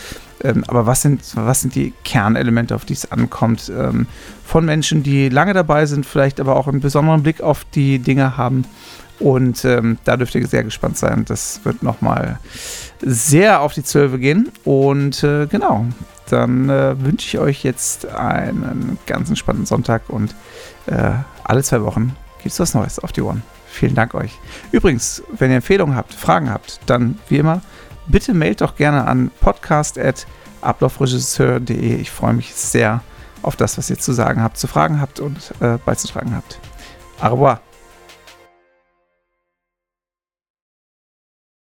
Ähm, aber was sind, was sind die Kernelemente, auf die es ankommt? Ähm, von Menschen, die lange dabei sind, vielleicht aber auch einen besonderen Blick auf die Dinge haben. Und ähm, da dürft ihr sehr gespannt sein. Das wird nochmal sehr auf die Zwölfe gehen. Und äh, genau, dann äh, wünsche ich euch jetzt einen ganz entspannten Sonntag und äh, alle zwei Wochen gibt es was Neues auf die Ohren. Vielen Dank euch. Übrigens, wenn ihr Empfehlungen habt, Fragen habt, dann wie immer, bitte mailt doch gerne an podcast.ablaufregisseur.de. Ich freue mich sehr auf das, was ihr zu sagen habt, zu fragen habt und äh, beizutragen habt. Au revoir.